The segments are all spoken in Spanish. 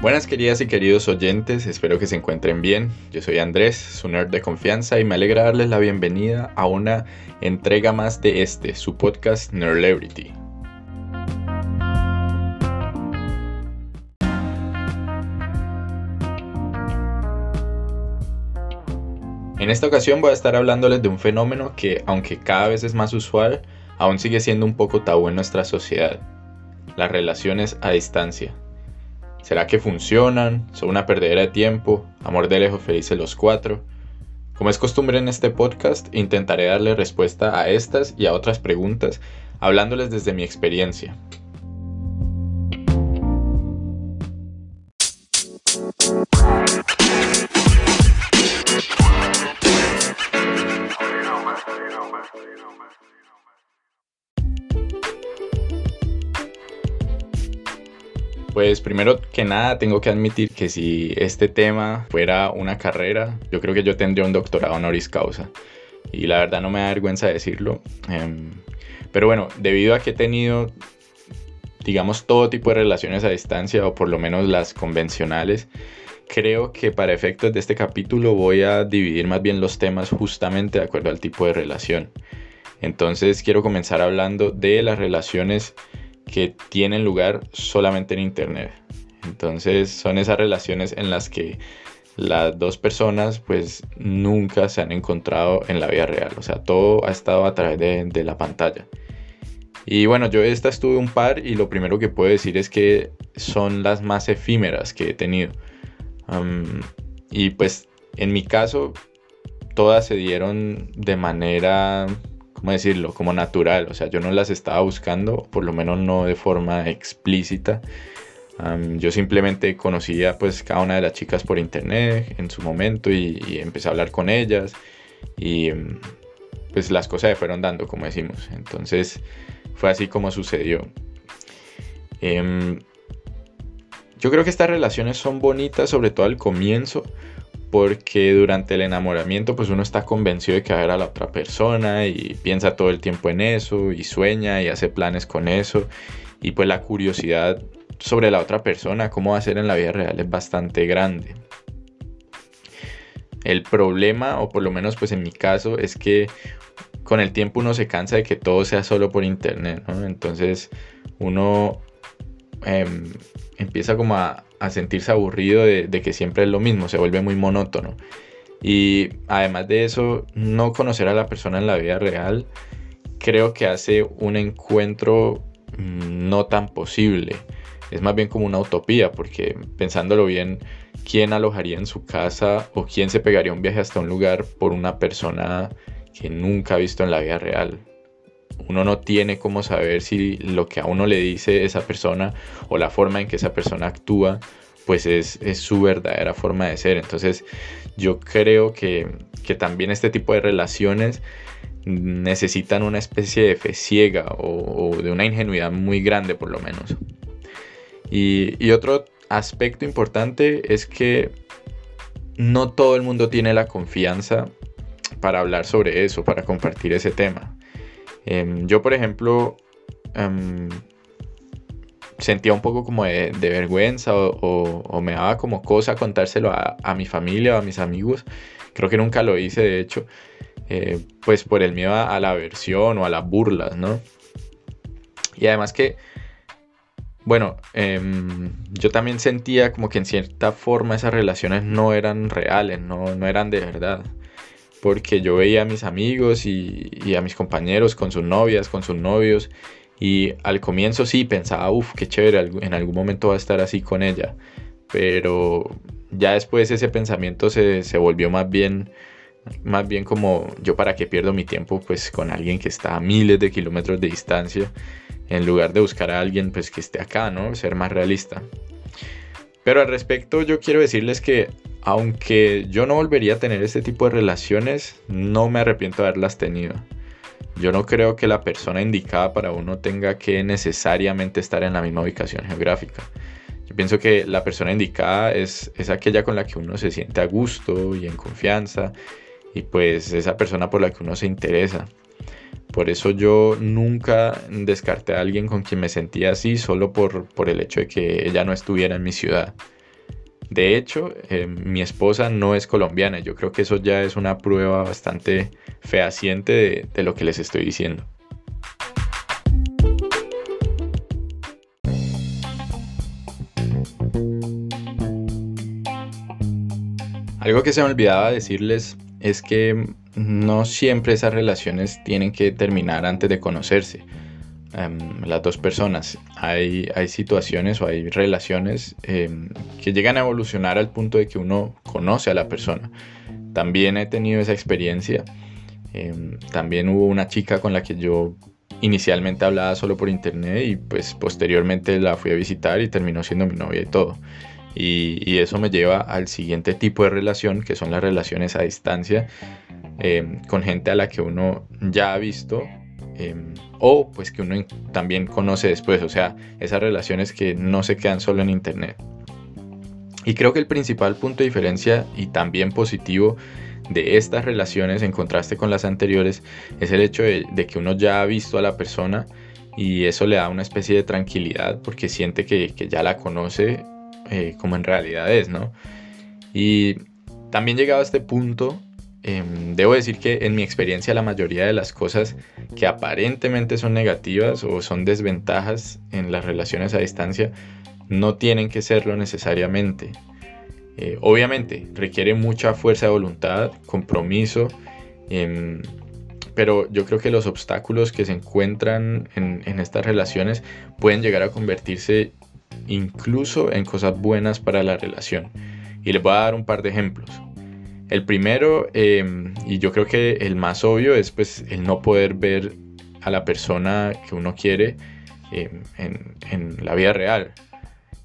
Buenas queridas y queridos oyentes, espero que se encuentren bien. Yo soy Andrés, su nerd de confianza y me alegra darles la bienvenida a una entrega más de este, su podcast Nerdlebrity. En esta ocasión voy a estar hablándoles de un fenómeno que, aunque cada vez es más usual, aún sigue siendo un poco tabú en nuestra sociedad. Las relaciones a distancia. ¿Será que funcionan? ¿Son una perdedera de tiempo? ¿Amor de lejos felices los cuatro? Como es costumbre en este podcast, intentaré darle respuesta a estas y a otras preguntas, hablándoles desde mi experiencia. Primero que nada tengo que admitir que si este tema fuera una carrera, yo creo que yo tendría un doctorado honoris causa. Y la verdad no me da vergüenza decirlo. Em, pero bueno, debido a que he tenido, digamos, todo tipo de relaciones a distancia, o por lo menos las convencionales, creo que para efectos de este capítulo voy a dividir más bien los temas justamente de acuerdo al tipo de relación. Entonces quiero comenzar hablando de las relaciones que tienen lugar solamente en Internet. Entonces son esas relaciones en las que las dos personas pues nunca se han encontrado en la vida real. O sea, todo ha estado a través de, la pantalla. Y bueno, yo esta estuve un par y lo primero que puedo decir es que son las más efímeras que he tenido. y pues en mi caso, todas se dieron de manera ¿cómo decirlo? Como natural, o sea, yo no las estaba buscando, por lo menos no de forma explícita. yo simplemente conocía pues cada una de las chicas por internet en su momento y, empecé a hablar con ellas y em, pues las cosas se fueron dando, como decimos. Entonces fue así como sucedió. Em, yo creo que estas relaciones son bonitas, sobre todo al comienzo, porque durante el enamoramiento pues uno está convencido de que va a ver a la otra persona y piensa todo el tiempo en eso y sueña y hace planes con eso y pues la curiosidad sobre la otra persona, cómo va a ser en la vida real es bastante grande. El problema, o por lo menos pues en mi caso, es que con el tiempo uno se cansa de que todo sea solo por internet, Entonces uno em, empieza como a, sentirse aburrido de, que siempre es lo mismo, se vuelve muy monótono. Y además de eso, no conocer a la persona en la vida real creo que hace un encuentro mm, no tan posible. Es más bien como una utopía, porque pensándolo bien, ¿quién alojaría en su casa o quién se pegaría un viaje hasta un lugar por una persona que nunca ha visto en la vida real? Uno no tiene cómo saber si lo que a uno le dice esa persona o la forma en que esa persona actúa, pues es, su verdadera forma de ser. Entonces yo creo que, también este tipo de relaciones necesitan una especie de fe ciega o, de una ingenuidad muy grande por lo menos. Y, y otro aspecto importante es que no todo el mundo tiene la confianza para hablar sobre eso, para compartir ese tema. Em, yo, por ejemplo, em, sentía un poco como de, vergüenza o, me daba como cosa contárselo a, mi familia o a mis amigos. Creo que nunca lo hice, de hecho, eh, pues por el miedo a, la aversión o a las burlas, ¿no? Y además que, bueno, em, yo también sentía como que en cierta forma esas relaciones no eran reales, no, no eran de verdad porque yo veía a mis amigos y, a mis compañeros con sus novias, con sus novios, y al comienzo sí pensaba, uff, qué chévere, en algún momento va a estar así con ella, pero ya después ese pensamiento se, volvió más bien, más bien como yo para qué pierdo mi tiempo pues con alguien que está a miles de kilómetros de distancia, en lugar de buscar a alguien pues que esté acá, ¿no? Ser más realista. Pero al respecto yo quiero decirles que aunque yo no volvería a tener este tipo de relaciones, no me arrepiento de haberlas tenido. Yo no creo que la persona indicada para uno tenga que necesariamente estar en la misma ubicación geográfica. Yo pienso que la persona indicada es, es aquella con la que uno se siente a gusto y en confianza y pues esa persona por la que uno se interesa. Por eso yo nunca descarté a alguien con quien me sentía así solo por, por el hecho de que ella no estuviera en mi ciudad. De hecho, eh, mi esposa no es colombiana. Yo creo que eso ya es una prueba bastante fehaciente de lo que les estoy diciendo. Algo que se me olvidaba decirles es que no siempre esas relaciones tienen que terminar antes de conocerse. Em, las dos personas. Hay, hay, situaciones o hay relaciones em, que llegan a evolucionar al punto de que uno conoce a la persona. También he tenido esa experiencia. Em, también hubo una chica con la que yo inicialmente hablaba solo por internet y pues posteriormente la fui a visitar y terminó siendo mi novia y todo. Y, eso me lleva al siguiente tipo de relación, que son las relaciones a distancia, em, con gente a la que uno ya ha visto em, o pues que uno también conoce después, o sea, esas relaciones que no se quedan solo en internet. Y creo que el principal punto de diferencia y también positivo de estas relaciones en contraste con las anteriores es el hecho de, que uno ya ha visto a la persona y eso le da una especie de tranquilidad porque siente que, que ya la conoce eh, como en realidad es, ¿no? Y también llegado a este punto, em, debo decir que en mi experiencia la mayoría de las cosas que aparentemente son negativas o son desventajas en las relaciones a distancia no tienen que serlo necesariamente. Eh, obviamente requiere mucha fuerza de voluntad, compromiso, em, pero yo creo que los obstáculos que se encuentran en, en estas relaciones pueden llegar a convertirse incluso en cosas buenas para la relación. Y les voy a dar un par de ejemplos. El primero, em, y yo creo que el más obvio, es pues el no poder ver a la persona que uno quiere em, en, la vida real.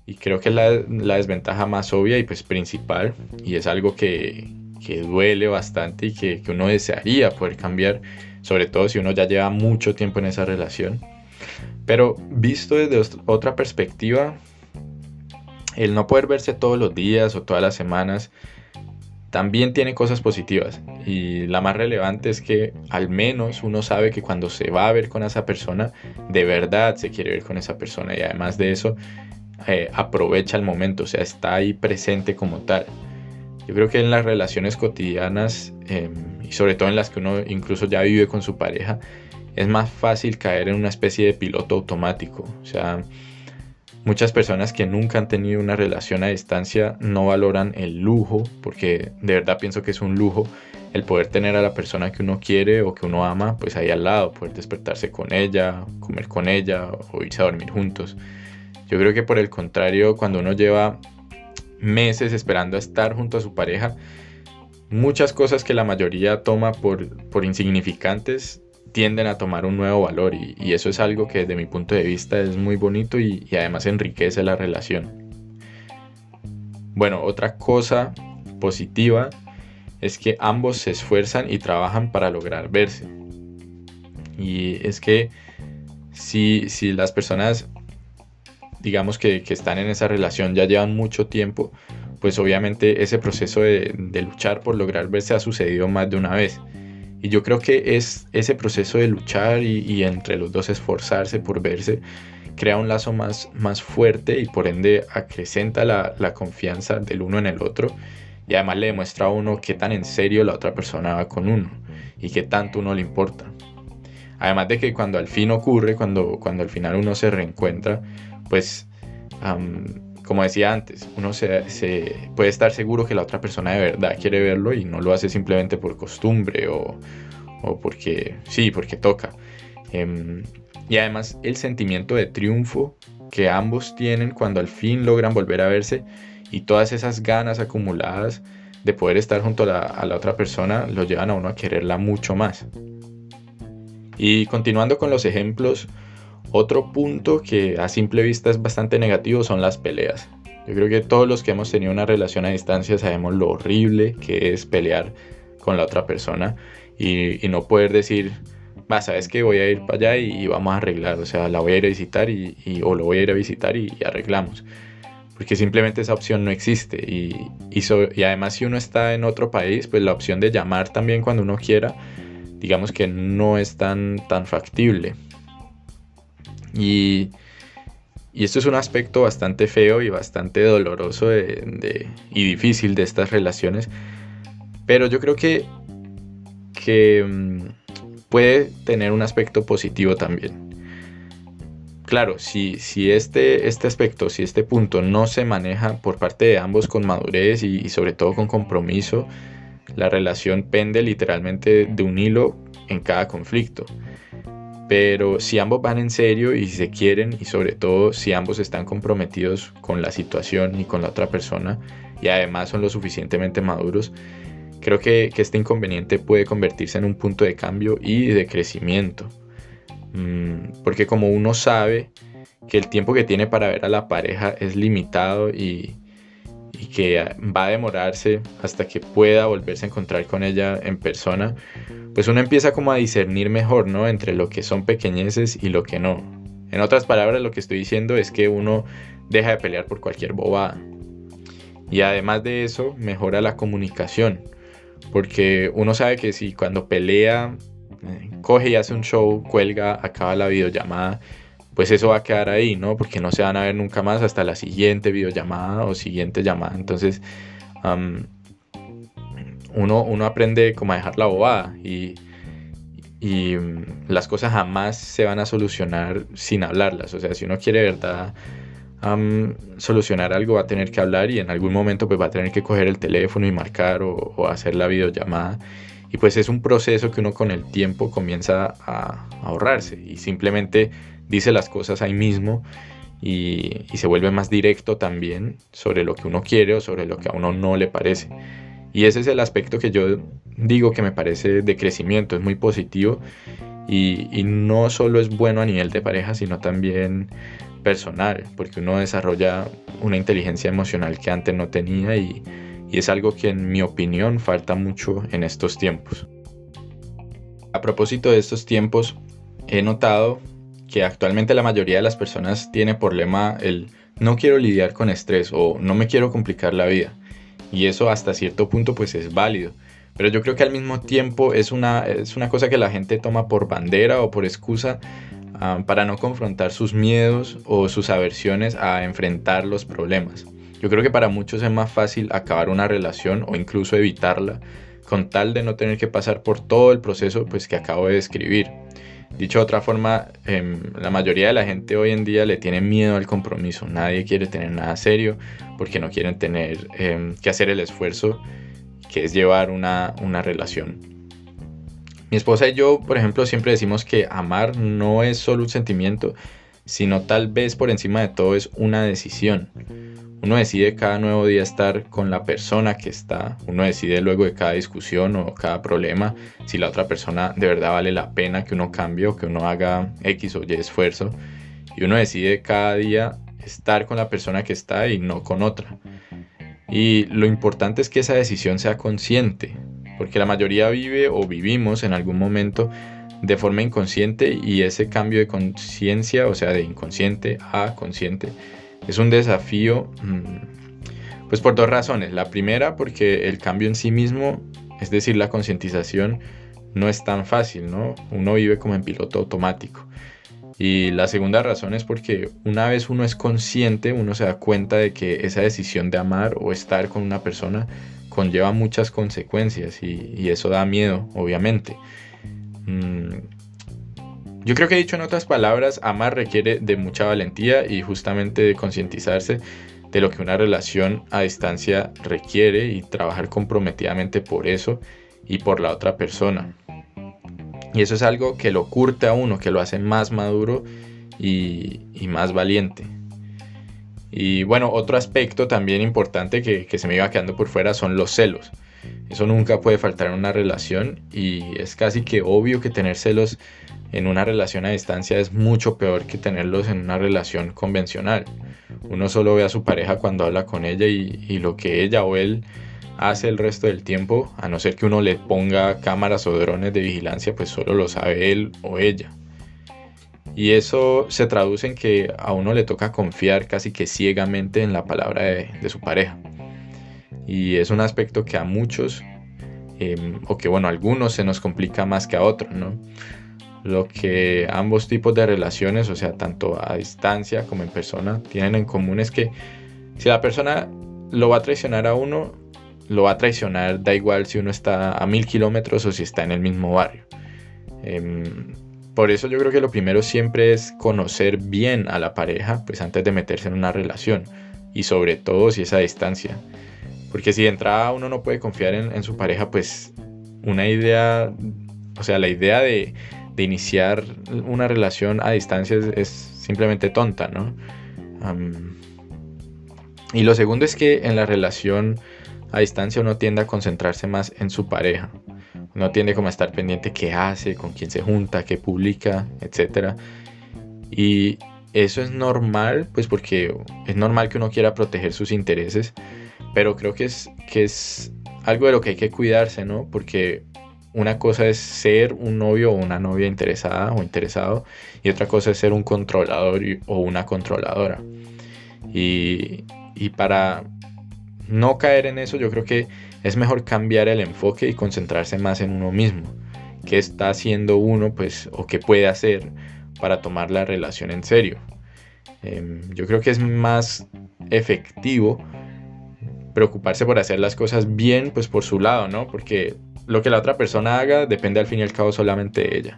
Y creo que es la, desventaja más obvia y pues principal. Y es algo que, duele bastante y que, que uno desearía poder cambiar, sobre todo si uno ya lleva mucho tiempo en esa relación. Pero visto desde otra perspectiva, el no poder verse todos los días o todas las semanas también tiene cosas positivas. Y la más relevante es que al menos uno sabe que cuando se va a ver con esa persona, de verdad se quiere ver con esa persona. Y además de eso, eh, aprovecha el momento, o sea, está ahí presente como tal. Yo creo que en las relaciones cotidianas em, y sobre todo en las que uno incluso ya vive con su pareja, es más fácil caer en una especie de piloto automático. O sea, muchas personas que nunca han tenido una relación a distancia no valoran el lujo, porque de verdad pienso que es un lujo el poder tener a la persona que uno quiere o que uno ama, pues ahí al lado, poder despertarse con ella, comer con ella o irse a dormir juntos. Yo creo que por el contrario, cuando uno lleva meses esperando a estar junto a su pareja, muchas cosas que la mayoría toma por, por insignificantes tienden a tomar un nuevo valor y, eso es algo que desde mi punto de vista es muy bonito y, además enriquece la relación. Bueno, otra cosa positiva es que ambos se esfuerzan y trabajan para lograr verse. Y es que si, si las personas, digamos que, están en esa relación, ya llevan mucho tiempo, pues obviamente ese proceso de luchar por lograr verse ha sucedido más de una vez. Y yo creo que es ese proceso de luchar y, entre los dos esforzarse por verse, crea un lazo más, más fuerte y por ende acrecenta la, la, confianza del uno en el otro y además le demuestra a uno qué tan en serio la otra persona va con uno y qué tanto uno le importa. Además de que cuando al fin ocurre, cuando, cuando al final uno se reencuentra, pues como decía antes, uno se, puede estar seguro que la otra persona de verdad quiere verlo y no lo hace simplemente por costumbre o, o porque sí, porque toca. Em, y además el sentimiento de triunfo que ambos tienen cuando al fin logran volver a verse y todas esas ganas acumuladas de poder estar junto a la, a la otra persona lo llevan a uno a quererla mucho más. Y continuando con los ejemplos, otro punto que a simple vista es bastante negativo son las peleas. Yo creo que todos los que hemos tenido una relación a distancia sabemos lo horrible que es pelear con la otra persona y, no poder decir, va, sabes que voy a ir para allá y, vamos a arreglar, o sea, la voy a ir a visitar y, o lo voy a ir a visitar y, arreglamos. Porque simplemente esa opción no existe y, y además si uno está en otro país, pues la opción de llamar también cuando uno quiera, digamos que no es tan, tan factible. Y esto es un aspecto bastante feo y bastante doloroso y difícil de estas relaciones. Pero yo creo que, mm, puede tener un aspecto positivo también. Claro, si, si este, este aspecto, si este punto no se maneja por parte de ambos con madurez y sobre todo con compromiso, la relación pende literalmente de un hilo en cada conflicto. Pero si ambos van en serio y se quieren y sobre todo si ambos están comprometidos con la situación y con la otra persona y además son lo suficientemente maduros, creo que, este inconveniente puede convertirse en un punto de cambio y de crecimiento. Mm, porque como uno sabe que el tiempo que tiene para ver a la pareja es limitado y, que va a demorarse hasta que pueda volverse a encontrar con ella en persona, pues uno empieza como a discernir mejor, ¿no? Entre lo que son pequeñeces y lo que no. En otras palabras, lo que estoy diciendo es que uno deja de pelear por cualquier bobada. Y además de eso, mejora la comunicación. Porque uno sabe que si cuando pelea, eh, coge y hace un show, cuelga, acaba la videollamada, pues eso va a quedar ahí, ¿no? Porque no se van a ver nunca más hasta la siguiente videollamada o siguiente llamada. Entonces, uno, uno, aprende como a dejar la bobada y, y mm, las cosas jamás se van a solucionar sin hablarlas. O sea, si uno quiere verdad solucionar algo va a tener que hablar y en algún momento pues va a tener que coger el teléfono y marcar o, o hacer la videollamada. Y pues es un proceso que uno con el tiempo comienza a ahorrarse y simplemente dice las cosas ahí mismo y, se vuelve más directo también sobre lo que uno quiere o sobre lo que a uno no le parece. Y ese es el aspecto que yo digo que me parece de crecimiento, es muy positivo y, no solo es bueno a nivel de pareja, sino también personal, porque uno desarrolla una inteligencia emocional que antes no tenía y es algo que en mi opinión falta mucho en estos tiempos. A propósito de estos tiempos, he notado que actualmente la mayoría de las personas tiene por lema el no quiero lidiar con estrés o no me quiero complicar la vida. Y eso hasta cierto punto pues es válido. Pero yo creo que al mismo tiempo es una, es una cosa que la gente toma por bandera o por excusa ah, para no confrontar sus miedos o sus aversiones a enfrentar los problemas. Yo creo que para muchos es más fácil acabar una relación o incluso evitarla con tal de no tener que pasar por todo el proceso pues, que acabo de describir. Dicho de otra forma, em, la mayoría de la gente hoy en día le tiene miedo al compromiso. Nadie quiere tener nada serio porque no quieren tener em, que hacer el esfuerzo que es llevar una, una relación. Mi esposa y yo, por ejemplo, siempre decimos que amar no es solo un sentimiento, sino tal vez por encima de todo es una decisión. Uno decide cada nuevo día estar con la persona que está, uno decide luego de cada discusión o cada problema si la otra persona de verdad vale la pena que uno cambie o que uno haga X o Y esfuerzo. Y uno decide cada día estar con la persona que está y no con otra. Y lo importante es que esa decisión sea consciente, porque la mayoría vive o vivimos en algún momento de forma inconsciente y ese cambio de conciencia, o sea, de inconsciente a consciente, es un desafío, mm, pues por dos razones. La primera, porque el cambio en sí mismo, es decir, la concientización, no es tan fácil, ¿no? Uno vive como en piloto automático. Y la segunda razón es porque una vez uno es consciente, uno se da cuenta de que esa decisión de amar o estar con una persona conlleva muchas consecuencias y, eso da miedo, obviamente. Mm, yo creo que dicho en otras palabras, amar requiere de mucha valentía y justamente de concientizarse de lo que una relación a distancia requiere y trabajar comprometidamente por eso y por la otra persona. Y eso es algo que lo curte a uno, que lo hace más maduro y, más valiente. Y bueno, otro aspecto también importante que, que se me iba quedando por fuera son los celos. Eso nunca puede faltar en una relación y es casi que obvio que tener celos en una relación a distancia es mucho peor que tenerlos en una relación convencional. Uno solo ve a su pareja cuando habla con ella y, lo que ella o él hace el resto del tiempo, a no ser que uno le ponga cámaras o drones de vigilancia, pues solo lo sabe él o ella. Y eso se traduce en que a uno le toca confiar casi que ciegamente en la palabra de, su pareja. Y es un aspecto que a muchos, em, o que bueno, a algunos se nos complica más que a otros, ¿no? Lo que ambos tipos de relaciones, o sea, tanto a distancia como en persona, tienen en común es que si la persona lo va a traicionar a uno, lo va a traicionar, da igual si uno está a mil kilómetros o si está en el mismo barrio. Em, por eso yo creo que lo primero siempre es conocer bien a la pareja, pues antes de meterse en una relación. Y sobre todo si es a distancia. Porque si de entrada uno no puede confiar en, su pareja, pues una idea, o sea, la idea de, iniciar una relación a distancia es, simplemente tonta, ¿no? y lo segundo es que en la relación a distancia uno tiende a concentrarse más en su pareja. Uno tiende como a estar pendiente qué hace, con quién se junta, qué publica, etc. Y eso es normal, pues porque es normal que uno quiera proteger sus intereses, pero creo que es, que es algo de lo que hay que cuidarse, ¿no? Porque una cosa es ser un novio o una novia interesada o interesado y otra cosa es ser un controlador o una controladora. Y, y para no caer en eso, yo creo que es mejor cambiar el enfoque y concentrarse más en uno mismo. ¿Qué está haciendo uno, pues, o qué puede hacer para tomar la relación en serio? Em, yo creo que es más efectivo preocuparse por hacer las cosas bien, pues por su lado, ¿no? Porque lo que la otra persona haga depende al fin y al cabo solamente de ella.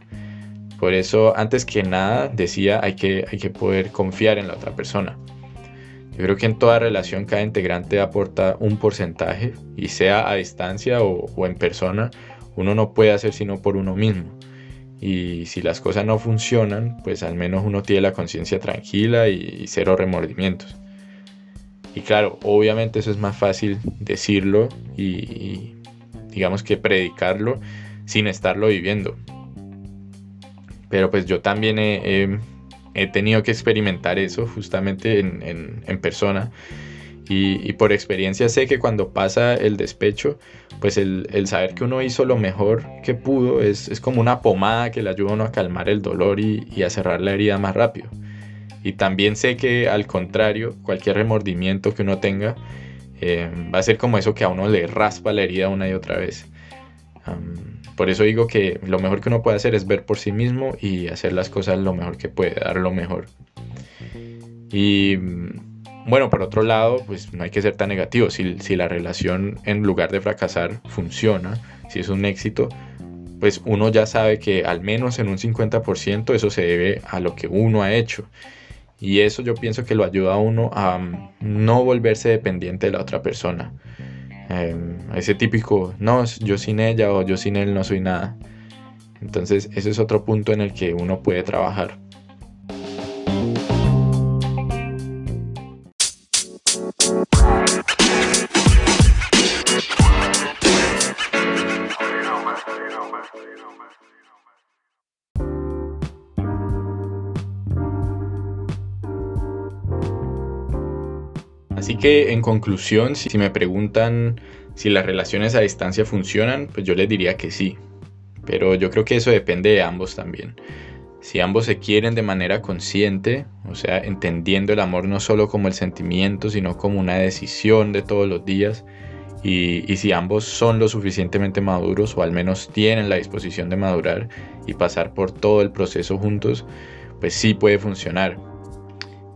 Por eso, antes que nada, decía, hay que, hay que poder confiar en la otra persona. Yo creo que en toda relación cada integrante aporta un porcentaje y sea a distancia o, en persona, uno no puede hacer sino por uno mismo. Y si las cosas no funcionan, pues al menos uno tiene la conciencia tranquila y, cero remordimientos. Y claro, obviamente eso es más fácil decirlo y, digamos que predicarlo sin estarlo viviendo. Pero pues yo también he tenido que experimentar eso justamente en, persona. Y, por experiencia sé que cuando pasa el despecho, pues el, saber que uno hizo lo mejor que pudo es, como una pomada que le ayuda a uno a calmar el dolor y, a cerrar la herida más rápido. Y también sé que al contrario, cualquier remordimiento que uno tenga eh, va a ser como eso que a uno le raspa la herida una y otra vez. Por eso digo que lo mejor que uno puede hacer es ver por sí mismo y hacer las cosas lo mejor que puede, dar lo mejor. Y bueno, por otro lado, pues no hay que ser tan negativo. Si, si la relación en lugar de fracasar funciona, si es un éxito, pues uno ya sabe que al menos en un 50% eso se debe a lo que uno ha hecho. Y eso yo pienso que lo ayuda a uno a mm, no volverse dependiente de la otra persona. Em, ese típico, no, yo sin ella o yo sin él no soy nada. Entonces ese es otro punto en el que uno puede trabajar. Que en conclusión, si me preguntan si las relaciones a distancia funcionan, pues yo les diría que sí. Pero yo creo que eso depende de ambos también. Si ambos se quieren de manera consciente, o sea, entendiendo el amor no solo como el sentimiento, sino como una decisión de todos los días, y, si ambos son lo suficientemente maduros o al menos tienen la disposición de madurar y pasar por todo el proceso juntos, pues sí puede funcionar.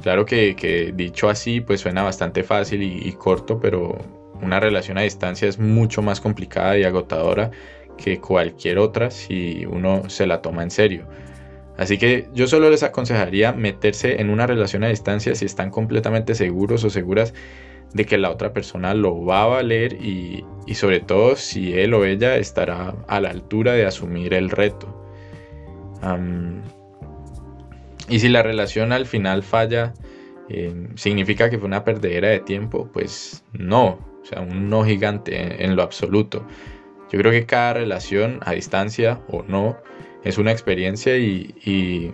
Claro que, dicho así, pues suena bastante fácil y, corto, pero una relación a distancia es mucho más complicada y agotadora que cualquier otra si uno se la toma en serio. Así que yo solo les aconsejaría meterse en una relación a distancia si están completamente seguros o seguras de que la otra persona lo va a valer y, sobre todo si él o ella estará a la altura de asumir el reto. Y si la relación al final falla, eh, ¿significa que fue una perdedera de tiempo? Pues no, o sea, un no gigante en, lo absoluto. Yo creo que cada relación, a distancia o no, es una experiencia y,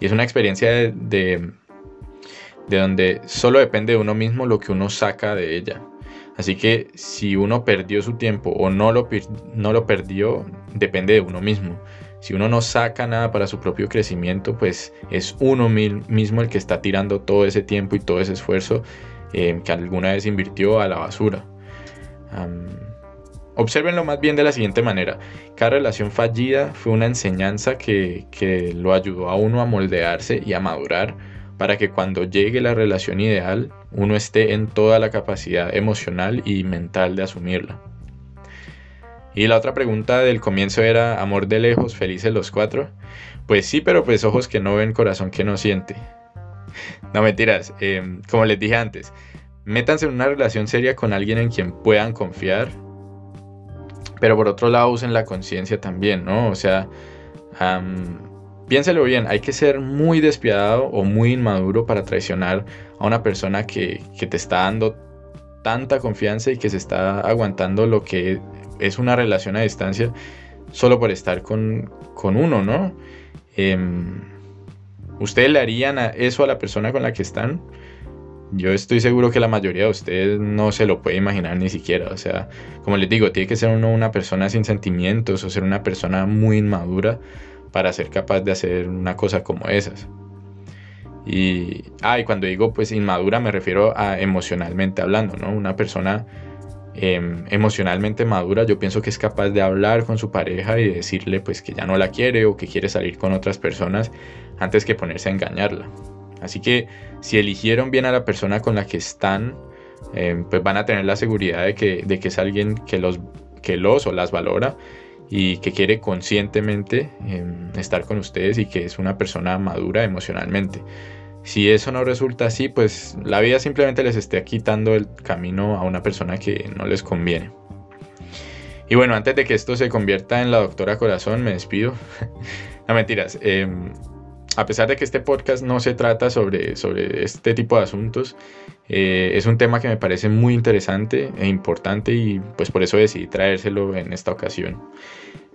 es una experiencia de, de, donde solo depende de uno mismo lo que uno saca de ella. Así que si uno perdió su tiempo o no lo, no lo perdió, depende de uno mismo. Si uno no saca nada para su propio crecimiento, pues es uno mismo el que está tirando todo ese tiempo y todo ese esfuerzo eh, que alguna vez invirtió a la basura. observenlo más bien de la siguiente manera. Cada relación fallida fue una enseñanza que, que lo ayudó a uno a moldearse y a madurar para que cuando llegue la relación ideal uno esté en toda la capacidad emocional y mental de asumirla. Y la otra pregunta del comienzo era, ¿amor de lejos, felices los cuatro? Pues sí, pero pues ojos que no ven, corazón que no siente. no mentiras, em, como les dije antes, métanse en una relación seria con alguien en quien puedan confiar, pero por otro lado usen la conciencia también, ¿no? O sea, piénselo bien, hay que ser muy despiadado o muy inmaduro para traicionar a una persona que, que te está dando tanta confianza y que se está aguantando lo que es una relación a distancia solo por estar con, uno, ¿no? Em, ¿Ustedes le harían eso a la persona con la que están? Yo estoy seguro que la mayoría de ustedes no se lo puede imaginar ni siquiera. O sea, como les digo, tiene que ser uno una persona sin sentimientos o ser una persona muy inmadura para ser capaz de hacer una cosa como esas. Y, ah, cuando digo pues inmadura me refiero a emocionalmente hablando, ¿no? Una persona Em, emocionalmente madura, yo pienso que es capaz de hablar con su pareja y decirle pues que ya no la quiere o que quiere salir con otras personas antes que ponerse a engañarla. Así que si eligieron bien a la persona con la que están, em, pues van a tener la seguridad de que, de que es alguien que los, que los o las valora y que quiere conscientemente em, estar con ustedes y que es una persona madura emocionalmente. Si eso no resulta así, pues la vida simplemente les esté quitando el camino a una persona que no les conviene. Y bueno, antes de que esto se convierta en la doctora corazón, me despido. no mentiras. Em, a pesar de que este podcast no se trata sobre, sobre este tipo de asuntos, eh, es un tema que me parece muy interesante e importante y pues por eso decidí traérselo en esta ocasión.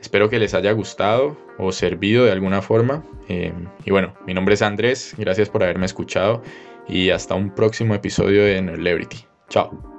Espero que les haya gustado o servido de alguna forma. Eh, y bueno, mi nombre es Andrés, gracias por haberme escuchado y hasta un próximo episodio de Nerdlebrity. Chao.